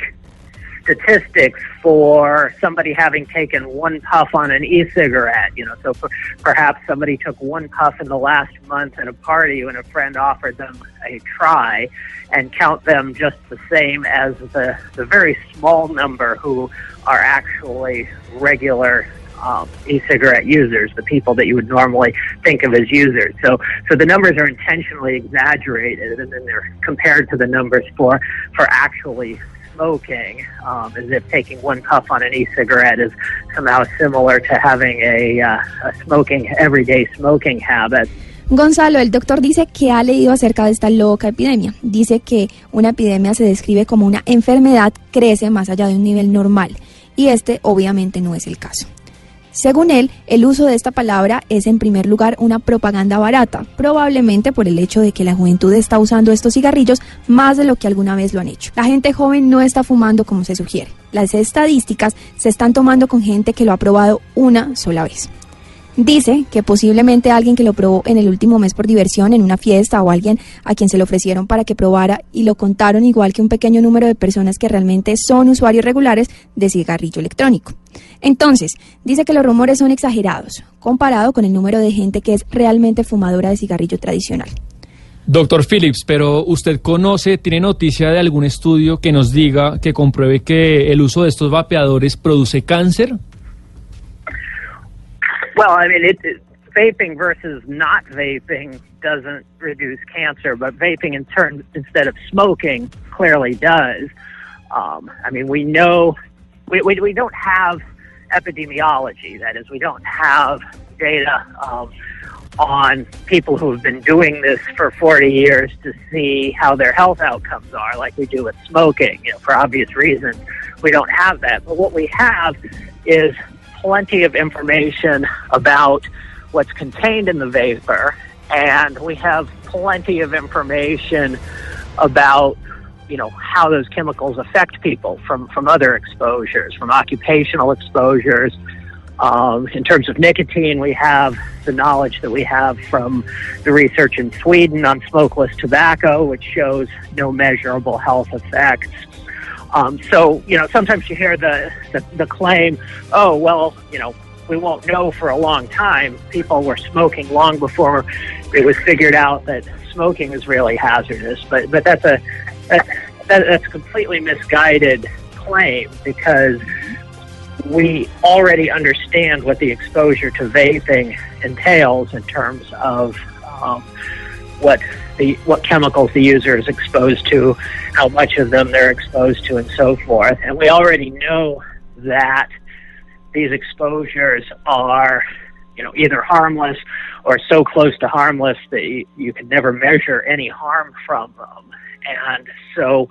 statistics for somebody having taken one puff on an e-cigarette. You know, so per- perhaps somebody took one puff in the last month at a party when a friend offered them a try, and count them just the same as the the very small number who are actually regular um, e-cigarette users, the people that you would normally think of as users. So, so the numbers are intentionally exaggerated, and then they're compared to the numbers for for actually smoking, um, as if taking one puff on an e-cigarette is somehow similar to having a, uh, a smoking everyday smoking habit. Gonzalo, el doctor dice que ha leído acerca de esta loca epidemia. Dice que una epidemia se describe como una enfermedad crece más allá de un nivel normal y este obviamente no es el caso. Según él, el uso de esta palabra es en primer lugar una propaganda barata, probablemente por el hecho de que la juventud está usando estos cigarrillos más de lo que alguna vez lo han hecho. La gente joven no está fumando como se sugiere. Las estadísticas se están tomando con gente que lo ha probado una sola vez. Dice que posiblemente alguien que lo probó en el último mes por diversión en una fiesta o alguien a quien se lo ofrecieron para que probara y lo contaron igual que un pequeño número de personas que realmente son usuarios regulares de cigarrillo electrónico. Entonces, dice que los rumores son exagerados comparado con el número de gente que es realmente fumadora de cigarrillo tradicional. Doctor Phillips, pero usted conoce, tiene noticia de algún estudio que nos diga, que compruebe que el uso de estos vapeadores produce cáncer? Well, I mean, it, it, vaping versus not vaping doesn't reduce cancer, but vaping in turn instead of smoking clearly does. Um, I mean, we know we, we we don't have epidemiology. That is, we don't have data um, on people who have been doing this for 40 years to see how their health outcomes are, like we do with smoking. You know, for obvious reasons, we don't have that. But what we have is plenty of information about what's contained in the vapor, and we have plenty of information about you know how those chemicals affect people from from other exposures, from occupational exposures. Um, in terms of nicotine, we have the knowledge that we have from the research in Sweden on smokeless tobacco, which shows no measurable health effects. Um, so, you know, sometimes you hear the, the, the claim, oh, well, you know, we won't know for a long time. People were smoking long before it was figured out that smoking is really hazardous. But, but that's a, that, that, that's a completely misguided claim because we already understand what the exposure to vaping entails in terms of um, what the what chemicals the user is exposed to, how much of them they're exposed to, and so forth. And we already know that these exposures are, you know, either harmless or so close to harmless that you, you can never measure any harm from them. And so,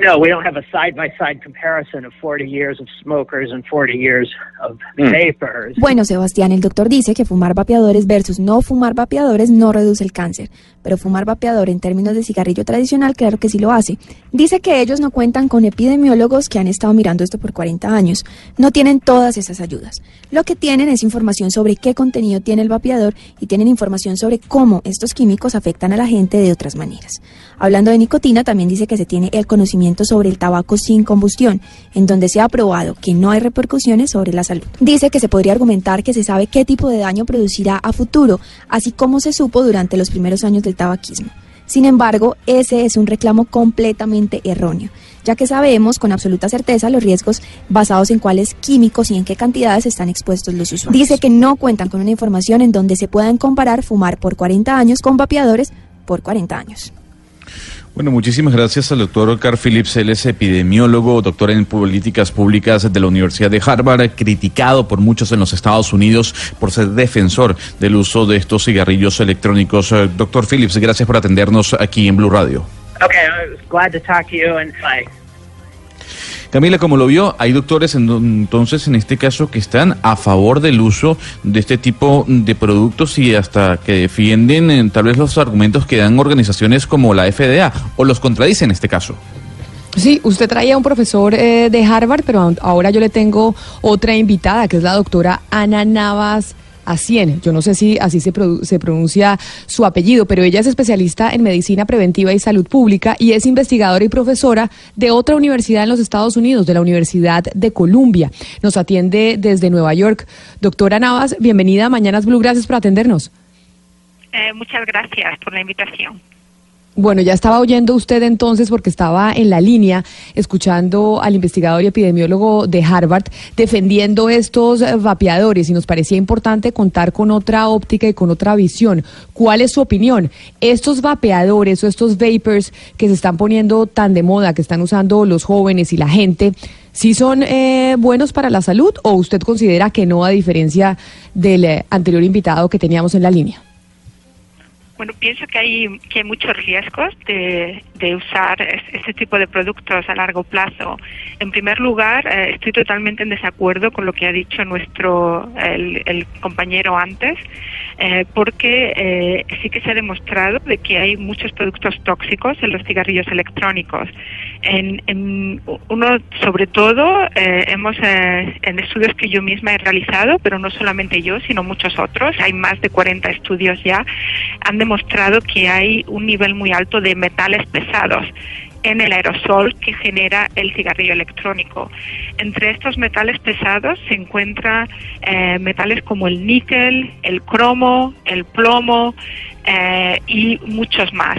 no, we don't have a side by side comparison of 40 years of smokers and 40 years of vapors. Bueno, Sebastián, el doctor dice que fumar vapeadores versus no fumar vapeadores no reduce el cáncer, pero fumar vapeador en términos de cigarrillo tradicional, claro que sí lo hace. Dice que ellos no cuentan con epidemiólogos que han estado mirando esto por 40 años. No tienen todas esas ayudas. Lo que tienen es información sobre qué contenido tiene el vapeador y tienen información sobre cómo estos químicos afectan a la gente de otras maneras. Hablando de nicotina, también dice que se tiene el conocimiento sobre el tabaco sin combustión, en donde se ha probado que no hay repercusiones sobre la salud. Dice que se podría argumentar que se sabe qué tipo de daño producirá a futuro, así como se supo durante los primeros años del tabaquismo. Sin embargo, ese es un reclamo completamente erróneo, ya que sabemos con absoluta certeza los riesgos basados en cuáles químicos y en qué cantidades están expuestos los usuarios. Dice que no cuentan con una información en donde se puedan comparar fumar por 40 años con vapeadores por 40 años. Bueno, muchísimas gracias al doctor Carl Phillips. Él es epidemiólogo, doctor en políticas públicas de la Universidad de Harvard, criticado por muchos en los Estados Unidos por ser defensor del uso de estos cigarrillos electrónicos. Eh, Doctor Phillips, gracias por atendernos aquí en Blue Radio. Okay, glad to talk to you and bye. Camila, como lo vio, hay doctores en- entonces en este caso que están a favor del uso de este tipo de productos y hasta que defienden eh, tal vez los argumentos que dan organizaciones como la FDA o los contradicen en este caso. Sí, usted traía un profesor eh, de Harvard, pero ahora yo le tengo otra invitada, que es la doctora Ana Navas Acien. Yo no sé si así se, se pronuncia su apellido, pero ella es especialista en medicina preventiva y salud pública y es investigadora y profesora de otra universidad en los Estados Unidos, de la Universidad de Columbia. Nos atiende desde Nueva York. Doctora Navas, bienvenida a Mañanas Blue, gracias por atendernos. Eh, muchas gracias por la invitación. Bueno, ya estaba oyendo usted entonces porque estaba en la línea escuchando al investigador y epidemiólogo de Harvard defendiendo estos eh, vapeadores y nos parecía importante contar con otra óptica y con otra visión. ¿Cuál es su opinión? Estos vapeadores o estos vapors que se están poniendo tan de moda, que están usando los jóvenes y la gente, ¿sí son eh, buenos para la salud o usted considera que no a diferencia del eh, anterior invitado que teníamos en la línea? Bueno, pienso que hay, que hay muchos riesgos de, de usar es- este tipo de productos a largo plazo. En primer lugar, eh, estoy totalmente en desacuerdo con lo que ha dicho nuestro el, el compañero antes, eh, porque eh, sí que se ha demostrado de que hay muchos productos tóxicos en los cigarrillos electrónicos. En, en uno, sobre todo, eh, hemos eh, en estudios que yo misma he realizado, pero no solamente yo, sino muchos otros, hay más de 40 estudios ya, han demostrado que hay un nivel muy alto de metales pesados en el aerosol que genera el cigarrillo electrónico. Entre estos metales pesados se encuentran eh, metales como el níquel, el cromo, el plomo eh, y muchos más.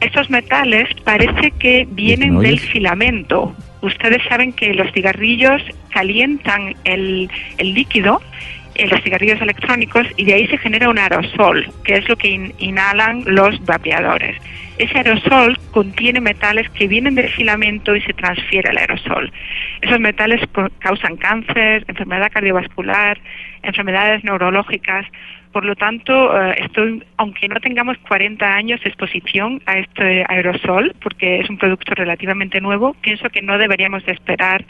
Estos metales parece que vienen del filamento. Ustedes saben que los cigarrillos calientan el, el líquido en los cigarrillos electrónicos y de ahí se genera un aerosol, que es lo que in- inhalan los vapeadores. Ese aerosol contiene metales que vienen del filamento y se transfiere al aerosol. Esos metales causan cáncer, enfermedad cardiovascular, enfermedades neurológicas. Por lo tanto, eh, estoy, aunque no tengamos 40 años de exposición a este aerosol, porque es un producto relativamente nuevo, pienso que no deberíamos de esperar.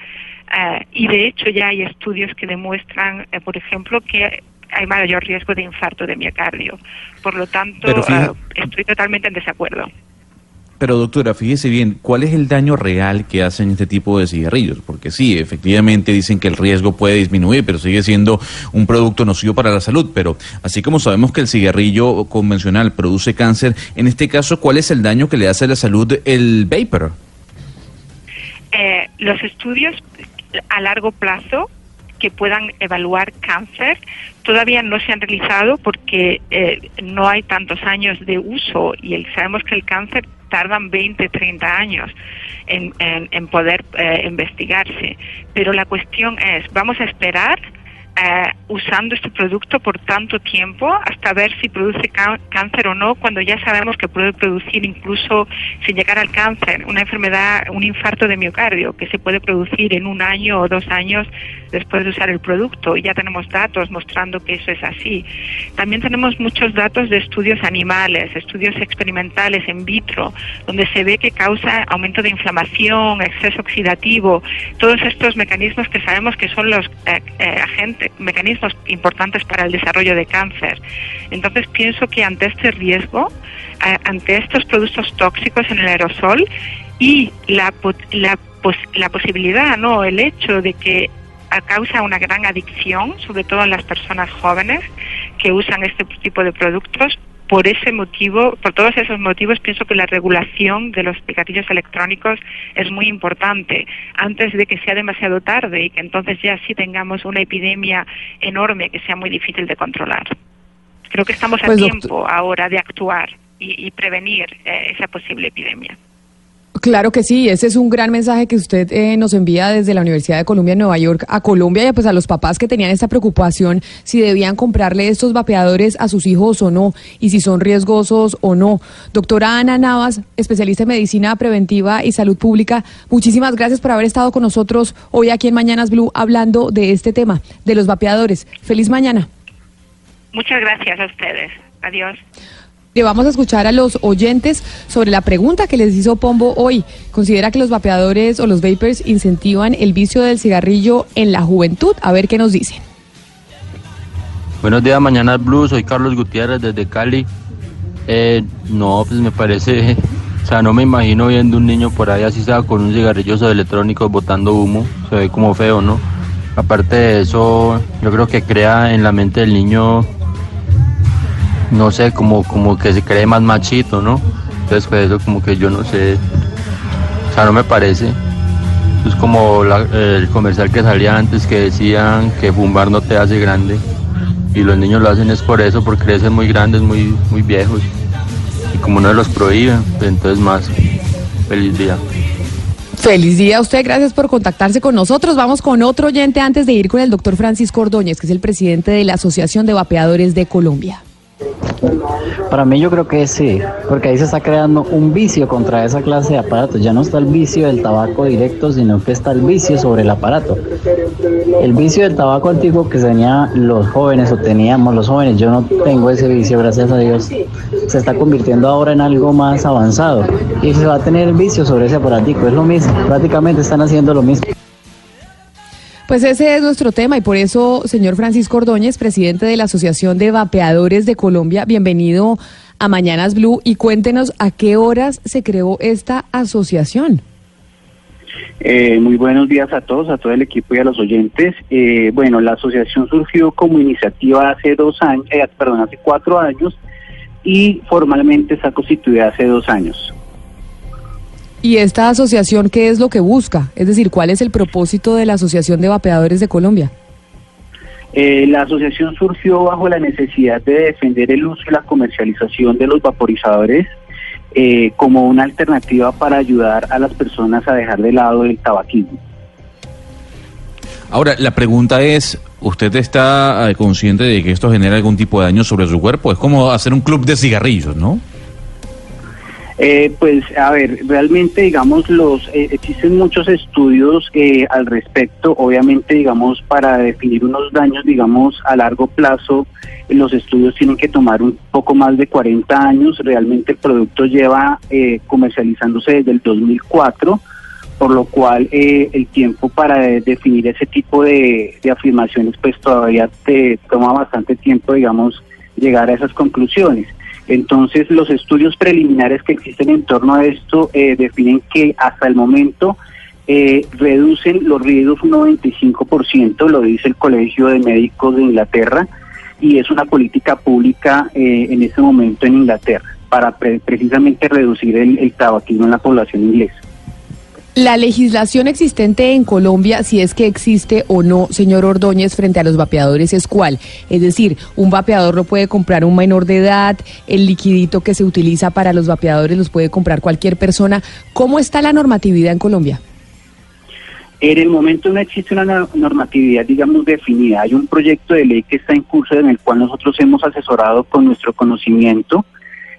Eh, y de hecho ya hay estudios que demuestran, eh, por ejemplo, que hay mayor riesgo de infarto de miocardio. Por lo tanto, fija- eh, estoy totalmente en desacuerdo. Pero doctora, fíjese bien, ¿cuál es el daño real que hacen este tipo de cigarrillos? Porque sí, efectivamente dicen que el riesgo puede disminuir, pero sigue siendo un producto nocivo para la salud. Pero así como sabemos que el cigarrillo convencional produce cáncer, en este caso, ¿cuál es el daño que le hace a la salud el vapor? Eh, los estudios a largo plazo que puedan evaluar cáncer todavía no se han realizado porque eh, no hay tantos años de uso y el- sabemos que el cáncer tardan 20, 30 años en, en- en poder eh, investigarse. Pero la cuestión es, ¿vamos a esperar eh, usando este producto por tanto tiempo hasta ver si produce cá- cáncer o no, cuando ya sabemos que puede producir incluso sin llegar al cáncer, una enfermedad, un infarto de miocardio que se puede producir en un año o dos años después de usar el producto y ya tenemos datos mostrando que eso es así. También tenemos muchos datos de estudios animales, estudios experimentales in vitro, donde se ve que causa aumento de inflamación, exceso oxidativo, todos estos mecanismos que sabemos que son los eh, eh, agentes, mecanismos importantes para el desarrollo de cáncer. Entonces pienso que ante este riesgo, ante estos productos tóxicos en el aerosol y la, la, pos- la posibilidad, no, el hecho de que causa una gran adicción, sobre todo en las personas jóvenes que usan este tipo de productos. Por ese motivo, por todos esos motivos, pienso que la regulación de los cigarrillos electrónicos es muy importante antes de que sea demasiado tarde y que entonces ya sí tengamos una epidemia enorme que sea muy difícil de controlar. Creo que estamos a Pues, tiempo ahora de actuar y, y prevenir eh, esa posible epidemia. Claro que sí, ese es un gran mensaje que usted eh, nos envía desde la Universidad de Columbia en Nueva York a Colombia y pues a los papás que tenían esta preocupación si debían comprarle estos vapeadores a sus hijos o no y si son riesgosos o no. Doctora Ana Navas, especialista en medicina preventiva y salud pública, muchísimas gracias por haber estado con nosotros hoy aquí en Mañanas Blue hablando de este tema, de los vapeadores. Feliz mañana. Muchas gracias a ustedes. Adiós. Vamos a escuchar a los oyentes sobre la pregunta que les hizo Pombo hoy. ¿Considera que los vapeadores o los vapers incentivan el vicio del cigarrillo en la juventud? A ver qué nos dicen. Buenos días, Mañana Blue. Soy Carlos Gutiérrez desde Cali. Eh, no, pues me parece, o sea, no me imagino viendo un niño por ahí así sea con un cigarrillo electrónico botando humo. Se ve como feo, ¿no? Aparte de eso, yo creo que crea en la mente del niño no sé, como, como que se cree más machito, ¿no? Entonces, pues eso como que yo no sé, o sea, no me parece. Es como el comercial que salía antes que decían que fumar no te hace grande. Y los niños lo hacen es por eso, porque crecen muy grandes, muy, muy viejos. Y como no los prohíben, pues entonces más. Feliz día. Feliz día a usted, gracias por contactarse con nosotros. Vamos con otro oyente antes de ir con el doctor Francisco Ordóñez, que es el presidente de la Asociación de Vapeadores de Colombia. Para mí yo creo que sí, porque ahí se está creando un vicio contra esa clase de aparatos. Ya no está el vicio del tabaco directo, sino que está el vicio sobre el aparato. El vicio del tabaco antiguo que tenía los jóvenes o teníamos los jóvenes, yo no tengo ese vicio, gracias a Dios, se está convirtiendo ahora en algo más avanzado. Y se va a tener el vicio sobre ese aparatico, es lo mismo, prácticamente están haciendo lo mismo. Pues ese es nuestro tema y por eso, señor Francisco Ordóñez, presidente de la Asociación de Vapeadores de Colombia, bienvenido a Mañanas Blue y cuéntenos a qué horas se creó esta asociación. Eh, muy buenos días a todos, a todo el equipo y a los oyentes. Eh, bueno, la asociación surgió como iniciativa hace dos años, eh, perdón, hace cuatro años y formalmente está constituida hace dos años. ¿Y esta asociación qué es lo que busca? Es decir, ¿cuál es el propósito de la Asociación de Vapeadores de Colombia? Eh, la asociación surgió bajo la necesidad de defender el uso y la comercialización de los vaporizadores eh, como una alternativa para ayudar a las personas a dejar de lado el tabaquismo. Ahora, la pregunta es, ¿usted está eh, consciente de que esto genera algún tipo de daño sobre su cuerpo? Es como hacer un club de cigarrillos, ¿no? Eh, pues a ver, realmente digamos los eh, existen muchos estudios eh, al respecto, obviamente digamos para definir unos daños digamos a largo plazo los estudios tienen que tomar un poco más de 40 años, realmente el producto lleva comercializándose desde el 2004 por lo cual el tiempo para definir ese tipo de, de afirmaciones pues todavía te toma bastante tiempo digamos llegar a esas conclusiones. Entonces, los estudios preliminares que existen en torno a esto eh, definen que hasta el momento eh, reducen los riesgos un 95%, lo dice el Colegio de Médicos de Inglaterra, y es una política pública eh, en este momento en Inglaterra para precisamente reducir el, el tabaquismo en la población inglesa. La legislación existente en Colombia, si es que existe o no, señor Ordóñez, frente a los vapeadores, es cuál. Es decir, un vapeador lo puede comprar un menor de edad, el liquidito que se utiliza para los vapeadores los puede comprar cualquier persona. ¿Cómo está la normatividad en Colombia? En el momento no existe una normatividad, digamos, definida. Hay un proyecto de ley que está en curso en el cual nosotros hemos asesorado con nuestro conocimiento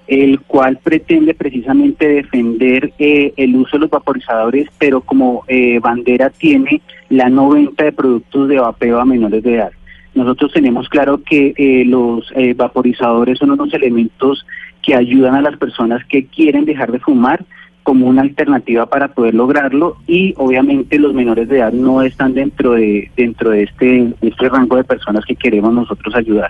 el cual pretende precisamente defender eh, el uso de los vaporizadores, pero como eh, bandera tiene la no venta de productos de vapeo a menores de edad. Nosotros tenemos claro que eh, los vaporizadores son unos elementos que ayudan a las personas que quieren dejar de fumar como una alternativa para poder lograrlo y obviamente los menores de edad no están dentro de dentro de este, este rango de personas que queremos nosotros ayudar.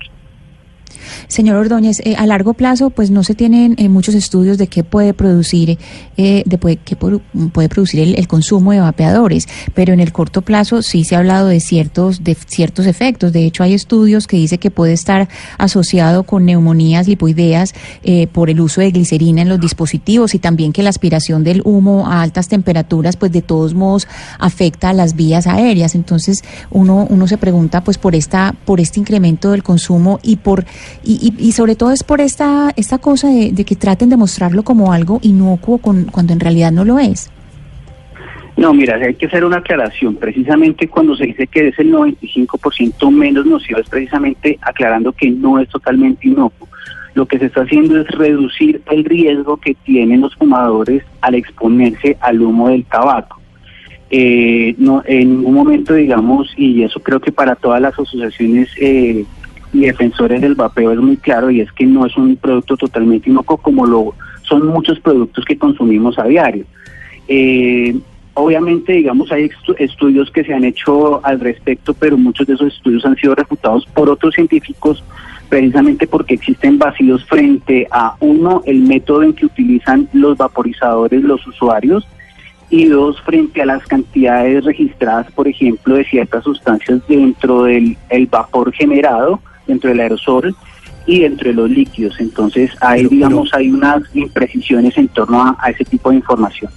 Señor Ordóñez, eh, a largo plazo, pues no se tienen eh, muchos estudios de qué puede producir, eh, de qué puede producir el, consumo de vapeadores, pero en el corto plazo sí se ha hablado de ciertos, de ciertos efectos. De hecho, hay estudios que dice que puede estar asociado con neumonías lipoideas por el uso de glicerina en los dispositivos y también que la aspiración del humo a altas temperaturas, pues de todos modos afecta a las vías aéreas. Entonces, uno, uno se pregunta, pues por esta, por este incremento del consumo y por Y, y, y sobre todo es por esta, esta cosa de, que traten de mostrarlo como algo inocuo con, cuando en realidad no lo es. No, mira, hay que hacer una aclaración. Precisamente cuando se dice que es el 95% menos nocivo, es precisamente aclarando que no es totalmente inocuo. Lo que se está haciendo es reducir el riesgo que tienen los fumadores al exponerse al humo del tabaco. Eh, no, en ningún momento, digamos, y eso creo que para todas las asociaciones eh, y defensores del vapeo es muy claro, y es que no es un producto totalmente inocuo como lo son muchos productos que consumimos a diario. Eh, Obviamente, digamos, hay estudios que se han hecho al respecto, pero muchos de esos estudios han sido refutados por otros científicos precisamente porque existen vacíos frente a, uno, el método en que utilizan los vaporizadores los usuarios y dos, frente a las cantidades registradas, por ejemplo, de ciertas sustancias dentro del el vapor generado, dentro del aerosol y dentro de los líquidos. Entonces, ahí, digamos, hay unas imprecisiones en torno a, a ese tipo de información.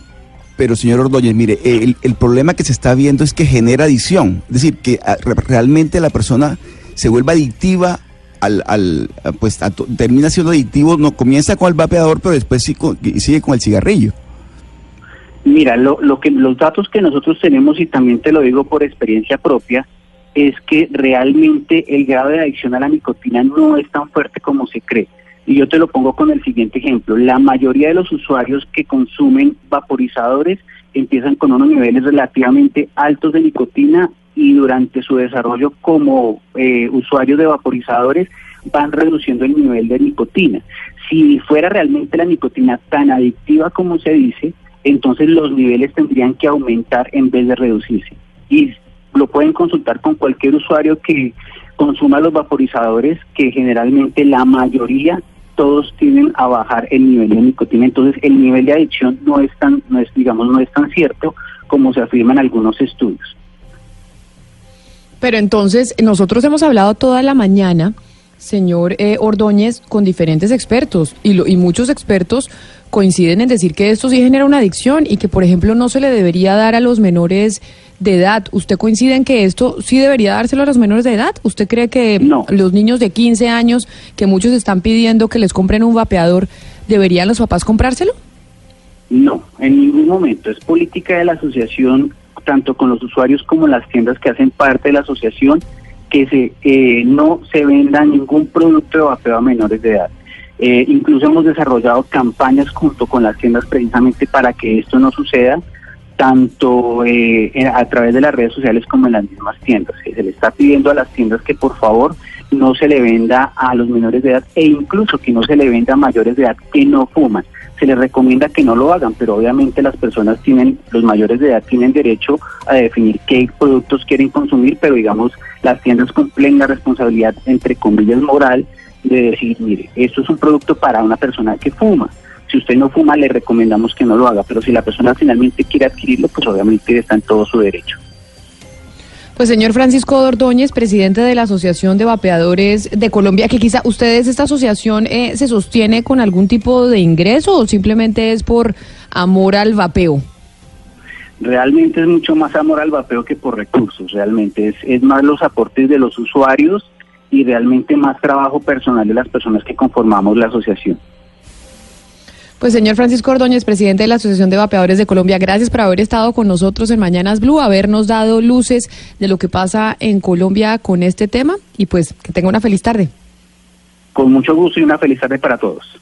Pero, señor Ordóñez, mire, el, el, problema que se está viendo es que genera adicción. Es decir, que a, realmente la persona se vuelve adictiva al, al pues a, termina siendo adictivo, no comienza con el vapeador, pero después sí, con, sigue con el cigarrillo. Mira, lo, lo que los datos que nosotros tenemos y también te lo digo por experiencia propia es que realmente el grado de adicción a la nicotina no es tan fuerte como se cree. Y yo te lo pongo con el siguiente ejemplo. La mayoría de los usuarios que consumen vaporizadores empiezan con unos niveles relativamente altos de nicotina y durante su desarrollo como eh, usuarios de vaporizadores van reduciendo el nivel de nicotina. Si fuera realmente la nicotina tan adictiva como se dice, entonces los niveles tendrían que aumentar en vez de reducirse. Y lo pueden consultar con cualquier usuario que consuma los vaporizadores, que generalmente la mayoría todos tienden a bajar el nivel de nicotina. Entonces, el nivel de adicción no es tan, no es, digamos, no es tan cierto como se afirma en algunos estudios. Pero entonces, nosotros hemos hablado toda la mañana, señor eh, Ordóñez, con diferentes expertos y, lo, y muchos expertos coinciden en decir que esto sí genera una adicción y que, por ejemplo, no se le debería dar a los menores de edad. ¿Usted coincide en que esto sí debería dárselo a los menores de edad? ¿Usted cree que los niños de 15 años, que muchos están pidiendo que les compren un vapeador, deberían los papás comprárselo? No, en ningún momento. Es política de la asociación, tanto con los usuarios como las tiendas que hacen parte de la asociación, que se eh, no se venda ningún producto de vapeo a menores de edad. Eh, incluso hemos desarrollado campañas junto con las tiendas precisamente para que esto no suceda tanto eh, a través de las redes sociales como en las mismas tiendas. Se le está pidiendo a las tiendas que por favor no se le venda a los menores de edad e incluso que no se le venda a mayores de edad que no fuman. Se les recomienda que no lo hagan, pero obviamente las personas tienen, los mayores de edad tienen derecho a definir qué productos quieren consumir, pero digamos las tiendas cumplen la responsabilidad entre comillas moral de decir, mire, esto es un producto para una persona que fuma si usted no fuma, le recomendamos que no lo haga, pero si la persona finalmente quiere adquirirlo, pues obviamente está en todo su derecho. Pues señor Francisco Ordóñez, presidente de la Asociación de Vapeadores de Colombia, que quizá ustedes, esta asociación, eh, se sostiene con algún tipo de ingreso o simplemente es por amor al vapeo. Realmente es mucho más amor al vapeo que por recursos, realmente es, es más los aportes de los usuarios y realmente más trabajo personal de las personas que conformamos la asociación. Pues señor Francisco Ordóñez, presidente de la Asociación de Vapeadores de Colombia, gracias por haber estado con nosotros en Mañanas Blue, habernos dado luces de lo que pasa en Colombia con este tema y pues que tenga una feliz tarde. Con mucho gusto y una feliz tarde para todos.